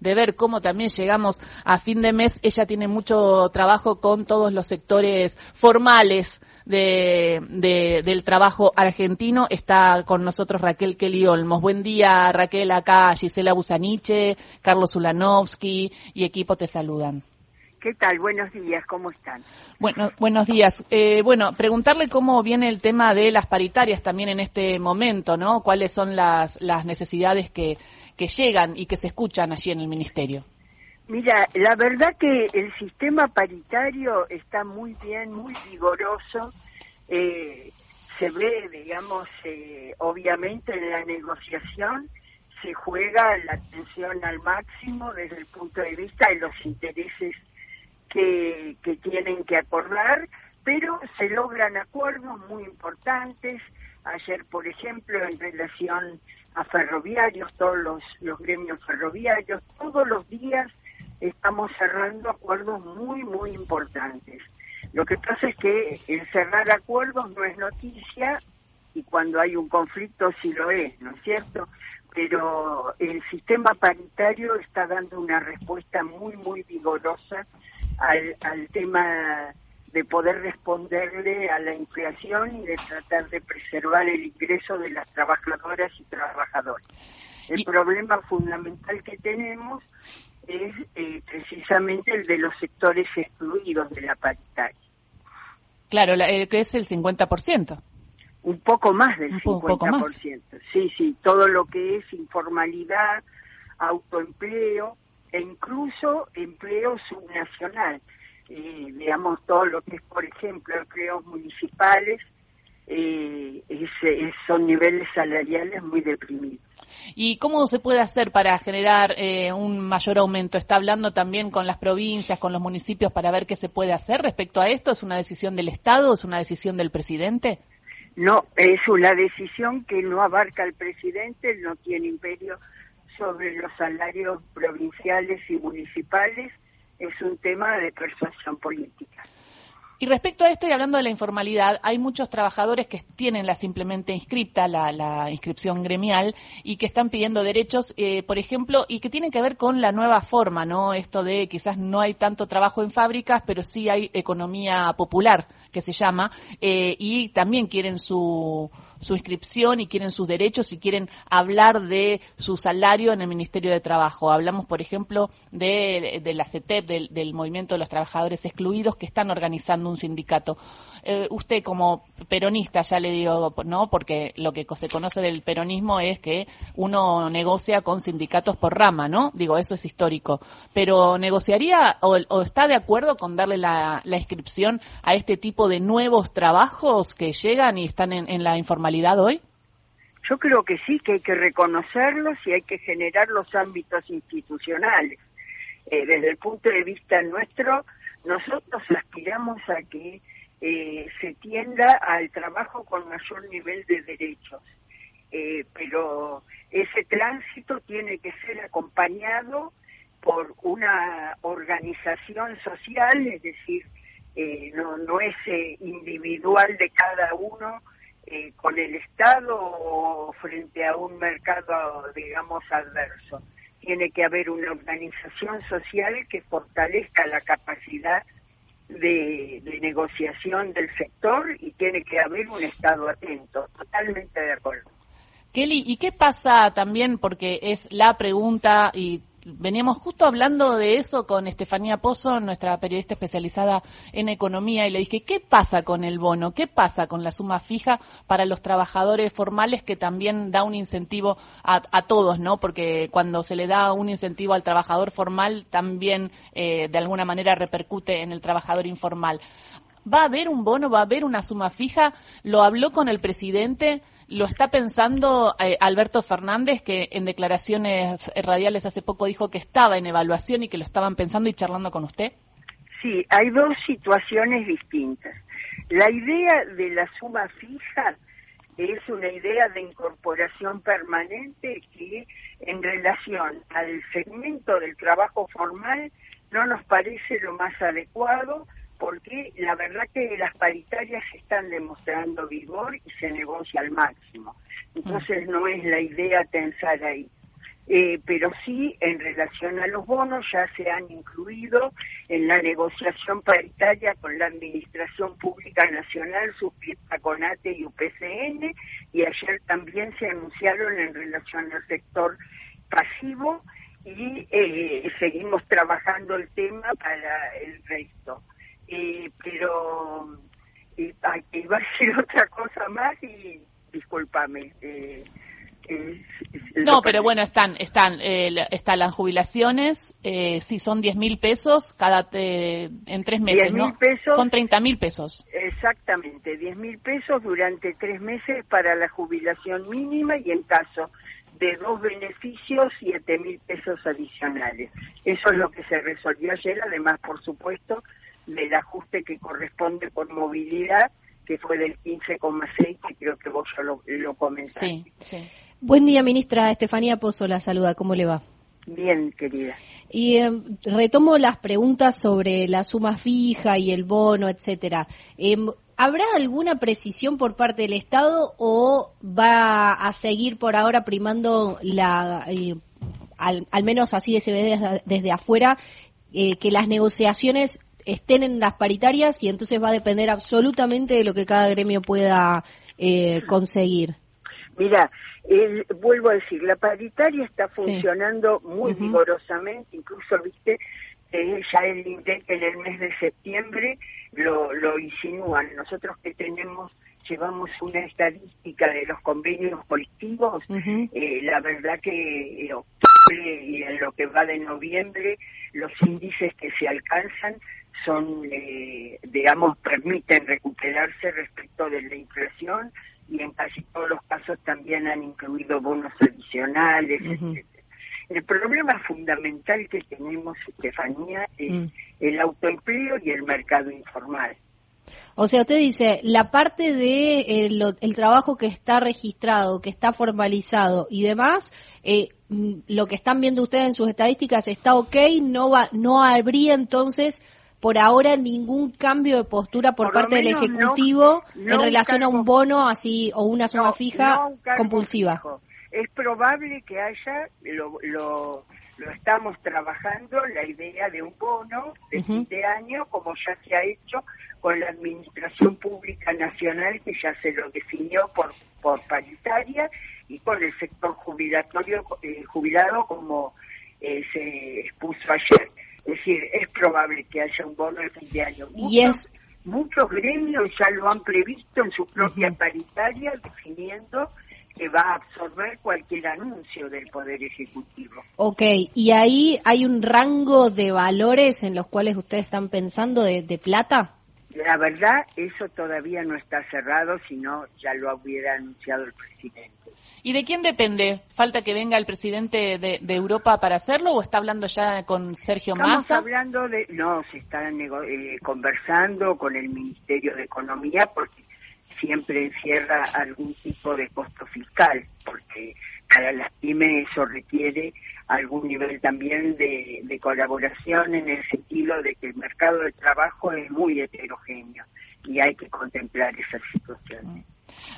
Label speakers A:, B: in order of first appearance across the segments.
A: de ver cómo también llegamos a fin de mes. Ella tiene mucho trabajo con todos los sectores formales de, del trabajo argentino. Está con nosotros Raquel Kelly Olmos. Buen día, Raquel. Acá Gisela Busaniche, Carlos Ulanovsky y equipo te saludan.
B: ¿Qué tal? Buenos días, ¿cómo están?
A: Bueno, buenos días. Eh, bueno, preguntarle cómo viene el tema de las paritarias también en este momento, ¿no? ¿Cuáles son las, las necesidades que, que llegan y que se escuchan allí en el Ministerio?
B: Mira, la verdad que el sistema paritario está muy bien, muy vigoroso. Eh, se ve, digamos, eh, obviamente en la negociación se juega la atención al máximo desde el punto de vista de los intereses que, tienen que acordar, pero se logran acuerdos muy importantes. Ayer, por ejemplo, en relación a ferroviarios, todos los, los gremios ferroviarios, todos los días estamos cerrando acuerdos muy, muy importantes. Lo que pasa es que el cerrar acuerdos no es noticia y cuando hay un conflicto sí lo es, ¿no es cierto? Pero el sistema paritario está dando una respuesta muy, muy vigorosa al, al tema de poder responderle a la inflación y de tratar de preservar el ingreso de las trabajadoras y trabajadores. El problema fundamental que tenemos es eh, precisamente el de los sectores excluidos de la paritaria.
A: Claro, eh, que es el 50%.
B: Un poco más del 50%. Sí, sí, todo lo que es informalidad, autoempleo, e incluso empleo subnacional. Eh, digamos, todo lo que es, por ejemplo, empleos municipales, eh, son niveles salariales muy deprimidos.
A: ¿Y cómo se puede hacer para generar eh, un mayor aumento? ¿Está hablando también con las provincias, con los municipios para ver qué se puede hacer respecto a esto? ¿Es una decisión del Estado? ¿Es una decisión del presidente?
B: No, es una decisión que no abarca al presidente, no tiene imperio sobre los salarios provinciales y municipales, es un tema de persuasión política.
A: Y respecto a esto y hablando de la informalidad, hay muchos trabajadores que tienen la simplemente inscripta, la, inscripción gremial, y que están pidiendo derechos, eh, por ejemplo, y que tienen que ver con la nueva forma, ¿no? Esto de quizás no hay tanto trabajo en fábricas, pero sí hay economía popular, que se llama, eh, y también quieren su su inscripción y quieren sus derechos y quieren hablar de su salario en el Ministerio de Trabajo. Hablamos, por ejemplo, de, de la CETEP, del, Movimiento de los Trabajadores Excluidos, que están organizando un sindicato. Eh, usted, como peronista, ya le digo, ¿no? Porque lo que se conoce del peronismo es que uno negocia con sindicatos por rama, ¿no? Digo, eso es histórico. Pero ¿negociaría o, está de acuerdo con darle la, inscripción a este tipo de nuevos trabajos que llegan y están en la informalidad? Hoy?
B: Yo creo que sí, que hay que reconocerlos y hay que generar los ámbitos institucionales. Eh, desde el punto de vista nuestro, nosotros aspiramos a que eh, se tienda al trabajo con mayor nivel de derechos. Eh, pero ese tránsito tiene que ser acompañado por una organización social, es decir, no, no es individual de cada uno eh, con el Estado o frente a un mercado, digamos, adverso. Tiene que haber una organización social que fortalezca la capacidad de, negociación del sector y tiene que haber un Estado atento. Totalmente de acuerdo.
A: Kelly, ¿y qué pasa también, porque es la pregunta y veníamos justo hablando de eso con Estefanía Pozo, nuestra periodista especializada en economía, y le dije, ¿qué pasa con el bono? ¿Qué pasa con la suma fija para los trabajadores formales que también da un incentivo a, todos, ¿no? Porque cuando se le da un incentivo al trabajador formal, también eh, de alguna manera repercute en el trabajador informal. ¿Va a haber un bono? ¿Va a haber una suma fija? ¿Lo habló con el presidente? ¿Lo está pensando eh, Alberto Fernández, que en declaraciones radiales hace poco dijo que estaba en evaluación y que lo estaban pensando y charlando con usted?
B: Sí, hay dos situaciones distintas. La idea de la suma fija es una idea de incorporación permanente que en relación al segmento del trabajo formal no nos parece lo más adecuado porque la verdad que las paritarias están demostrando vigor y se negocia al máximo. Entonces no es la idea tensar ahí. eh, pero sí en relación a los bonos ya se han incluido en la negociación paritaria con la Administración Pública Nacional, suscrita con ATE y UPCN, y ayer también se anunciaron en relación al sector pasivo y eh, seguimos trabajando el tema para el resto. Eh, pero eh, iba a decir otra cosa más y discúlpame. Eh,
A: no, pero bueno, están, están, eh, están las jubilaciones, eh, sí, son 10 mil pesos cada en tres meses, ¿no?
B: Pesos,
A: son 30 mil pesos.
B: Exactamente, 10 mil pesos durante tres meses para la jubilación mínima y en caso de dos beneficios, 7 mil pesos adicionales. Eso es lo que se resolvió ayer, además, por supuesto, del ajuste que corresponde por movilidad, que fue del 15,6, que creo que vos ya lo, lo comentaste.
A: Sí, sí.
C: Buen día, ministra. Estefanía Pozo la saluda. ¿Cómo le va?
B: Bien, querida.
C: Y eh, retomo las preguntas sobre la suma fija y el bono, etcétera. Eh, ¿Habrá alguna precisión por parte del Estado o va a seguir por ahora primando la, eh, al, al, menos así se ve desde, desde afuera, eh, que las negociaciones estén en las paritarias y entonces va a depender absolutamente de lo que cada gremio pueda eh, conseguir?
B: Mira, el, vuelvo a decir, la paritaria está funcionando sí. muy uh -huh. vigorosamente, incluso, viste, eh, ya el INDEC en el mes de septiembre lo, lo insinúan. Nosotros que tenemos, llevamos una estadística de los convenios colectivos, uh -huh. eh, la verdad que en octubre y en lo que va de noviembre, los índices que se alcanzan son, eh, digamos, permiten recuperarse respecto de la inflación y en casi todos los casos también han incluido bonos adicionales, uh -huh. etc. El problema fundamental que tenemos, Estefanía, es mm. el autoempleo y el mercado informal.
C: O sea, usted dice, la parte de eh, lo, el trabajo que está registrado, que está formalizado y demás, eh, mm, lo que están viendo ustedes en sus estadísticas está ok, no va, no habría entonces por ahora ningún cambio de postura por, por parte del Ejecutivo no, no en relación a un bono así o una suma
B: no,
C: fija compulsiva.
B: Fijo. Es probable que haya, lo, lo, lo, estamos trabajando, la idea de un bono de uh -huh. fin de año, como ya se ha hecho con la Administración Pública Nacional, que ya se lo definió por, por paritaria, y con el sector jubilatorio eh, jubilado, como eh, se expuso ayer decir, es probable que haya un bono de fin de año. Muchos,
C: y es...
B: muchos gremios ya lo han previsto en su propia uh -huh. paritaria, definiendo que va a absorber cualquier anuncio del Poder Ejecutivo.
C: Ok, y ahí hay un rango de valores en los cuales ustedes están pensando de, de plata.
B: La verdad, eso todavía no está cerrado, sino ya lo hubiera anunciado el presidente.
A: ¿Y de quién depende? ¿Falta que venga el presidente de, de Europa para hacerlo o está hablando ya con Sergio
B: Estamos
A: Massa?
B: hablando de, no, se está eh, conversando con el Ministerio de Economía porque siempre encierra algún tipo de costo fiscal, porque para las pymes eso requiere algún nivel también de, de colaboración en el sentido de que el mercado de trabajo es muy heterogéneo y hay que contemplar esa situación.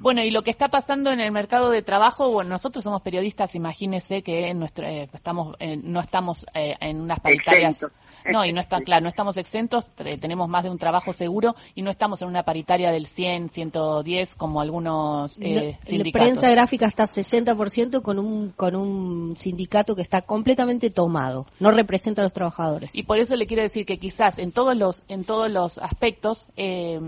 A: Bueno, y lo que está pasando en el mercado de trabajo, bueno, nosotros somos periodistas, imagínese que en nuestro, eh, estamos, eh, no estamos eh, en unas paritarias.
B: Exentos.
A: No, y no está claro, no estamos exentos, tenemos más de un trabajo seguro y no estamos en una paritaria del 100, 110 como algunos eh,
C: no,
A: sindicatos.
C: La prensa gráfica está 60% con un con un sindicato que está completamente tomado, no representa a los trabajadores.
A: Y por eso le quiero decir que quizás en todos los en todos los aspectos eh,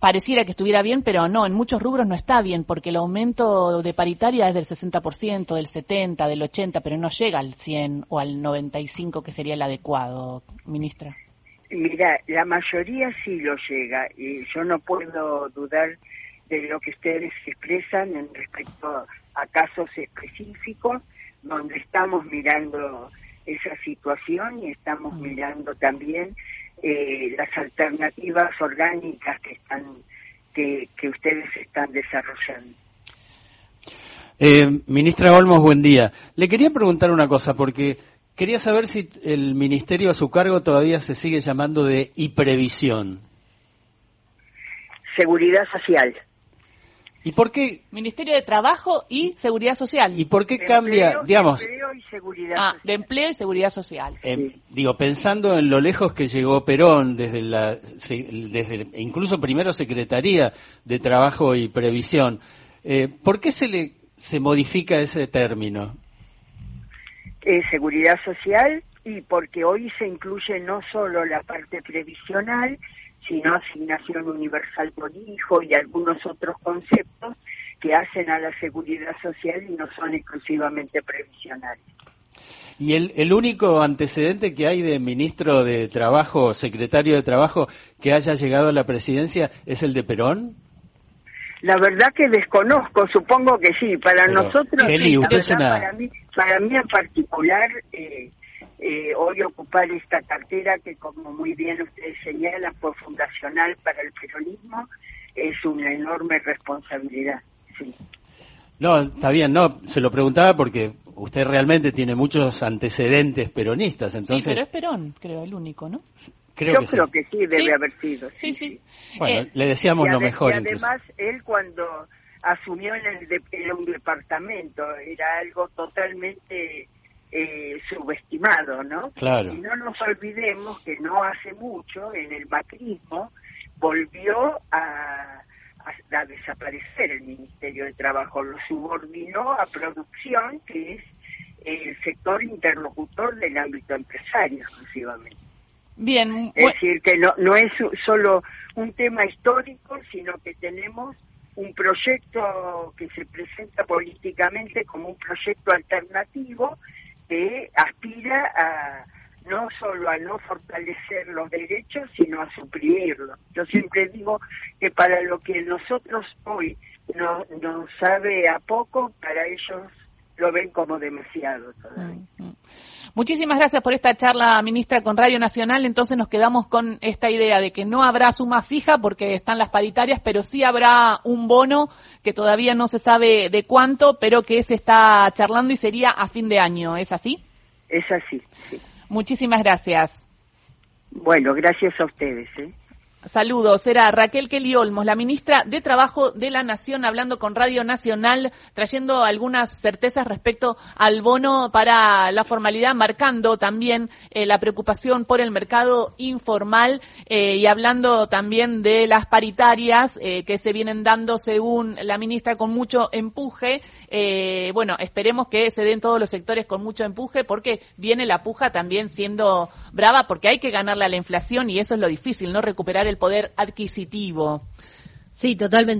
A: pareciera que estuviera bien, pero no, en muchos rubros no está bien, porque el aumento de paritaria es del 60%, del 70%, del 80%, pero no llega al 100 o al 95%, que sería el adecuado, ministra.
B: Mira, la mayoría sí lo llega, y yo no puedo dudar de lo que ustedes expresan en respecto a casos específicos, donde estamos mirando esa situación y estamos mirando también eh, las alternativas orgánicas que están que, que ustedes están desarrollando.
D: Eh, ministra Olmos, buen día. Le quería preguntar una cosa, porque quería saber si el ministerio a su cargo todavía se sigue llamando de IPREVISIón.
B: Seguridad social.
D: ¿Y por qué?
A: Ministerio de Trabajo y Seguridad Social.
D: ¿Y por qué
B: De
D: cambia,
B: empleo,
D: digamos,
B: de empleo y seguridad
A: ah,
B: social.
A: de Empleo y Seguridad Social.
D: eh, digo, pensando en lo lejos que llegó Perón desde la, se- desde incluso primero Secretaría de Trabajo y Previsión, eh, ¿por qué se le se modifica ese término?
B: eh, seguridad social y porque hoy se incluye no solo la parte previsional, sino asignación universal por hijo y algunos otros conceptos que hacen a la seguridad social y no son exclusivamente previsionales.
D: Y el, el único antecedente que hay de ministro de Trabajo, secretario de Trabajo, que haya llegado a la presidencia es el de Perón.
B: La verdad que desconozco, supongo que sí. Para
D: Pero,
B: nosotros, sí, verdad,
D: una-
B: para, mí, para mí en particular, eh, eh, hoy ocupar esta cartera que, como muy bien ustedes señalan, fue fundacional para el peronismo, es una enorme responsabilidad. Sí.
D: No, está bien, no, se lo preguntaba porque usted realmente tiene muchos antecedentes peronistas, entonces
A: sí, pero es Perón, creo, el único, ¿no?
D: creo
B: Yo
D: que
B: creo
D: sí.
B: que sí, debe
A: Sí.
B: haber sido.
A: Sí, sí.
D: Bueno,
A: Eh,
D: le decíamos lo mejor
B: y
D: incluso.
B: además, él cuando asumió en el de- era un departamento, era algo totalmente eh, subestimado, ¿no?
D: Claro.
B: Y no nos olvidemos que no hace mucho, en el macrismo, volvió a, a- a desaparecer el Ministerio de Trabajo, lo subordinó a producción, que es el sector interlocutor del ámbito empresario exclusivamente.
A: Bien,
B: Es decir, que no, no es solo un tema histórico, sino que tenemos un proyecto que se presenta políticamente como un proyecto alternativo que aspira a no solo a no fortalecer los derechos, sino a suprimirlos. Yo siempre digo que para lo que nosotros hoy no- nos sabe a poco, para ellos lo ven como demasiado todavía.
A: Mm. Muchísimas gracias por esta charla, ministra, con Radio Nacional. Entonces nos quedamos con esta idea de que no habrá suma fija porque están las paritarias, pero sí habrá un bono que todavía no se sabe de cuánto, pero que se está charlando y sería a fin de año. ¿Es así?
B: Es así. sí.
A: Muchísimas gracias.
B: Bueno, gracias a ustedes. ¿eh?
A: Saludos, era Raquel Kelly Olmos, la ministra de Trabajo de la Nación, hablando con Radio Nacional, trayendo algunas certezas respecto al bono para la formalidad, marcando también eh, la preocupación por el mercado informal eh, y hablando también de las paritarias eh, que se vienen dando, según la ministra, con mucho empuje. Eh, bueno, esperemos que se den todos los sectores con mucho empuje, porque viene la puja también siendo brava, porque hay que ganarle a la inflación y eso es lo difícil, ¿no? Recuperar el poder adquisitivo.
C: Sí, totalmente.